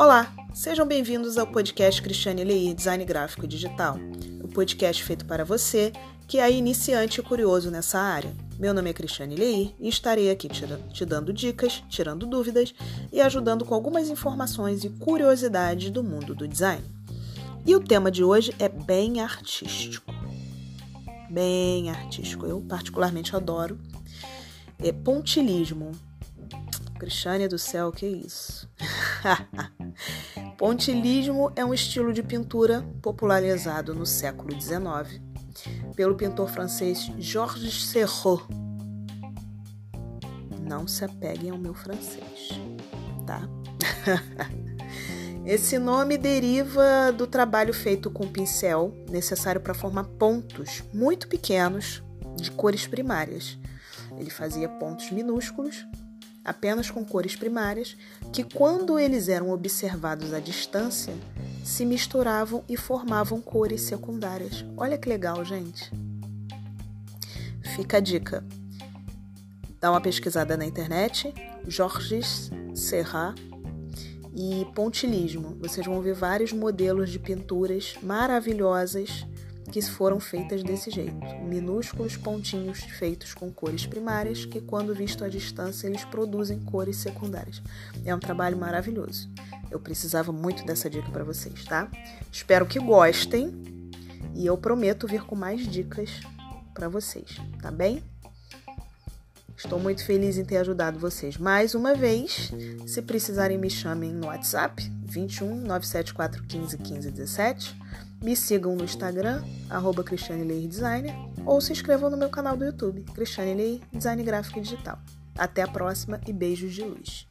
Olá, sejam bem-vindos ao podcast Cristiane Leir Design Gráfico e Digital, o podcast feito para você que é iniciante e curioso nessa área. Meu nome é Cristiane Leir e estarei aqui te dando dicas, tirando dúvidas e ajudando com algumas informações e curiosidades do mundo do design. E o tema de hoje é bem artístico. Bem artístico, eu particularmente adoro. É pontilismo. Cristiane do céu, que isso? Pontilismo é um estilo de pintura popularizado no século XIX pelo pintor francês Georges Serrault. Não se apeguem ao meu francês, tá? Esse nome deriva do trabalho feito com pincel, necessário para formar pontos muito pequenos de cores primárias. Ele fazia pontos minúsculos apenas com cores primárias, que, quando eles eram observados à distância, se misturavam e formavam cores secundárias. Olha que legal, gente! Fica a dica. Dá uma pesquisada na internet, Georges Serra e pontilismo. Vocês vão ver vários modelos de pinturas maravilhosas que foram feitas desse jeito, minúsculos pontinhos feitos com cores primárias que, quando visto à distância, eles produzem cores secundárias. É um trabalho maravilhoso. Eu precisava muito dessa dica para vocês, tá? Espero que gostem e eu prometo vir com mais dicas para vocês, tá bem? Estou muito feliz em ter ajudado vocês mais uma vez. Se precisarem, me chamem no WhatsApp 21 974 15 15 17 me sigam no Instagram, arroba Cristiane Designer, ou se inscrevam no meu canal do YouTube, Cristiane Leir Design Gráfico e Digital. Até a próxima e beijos de luz.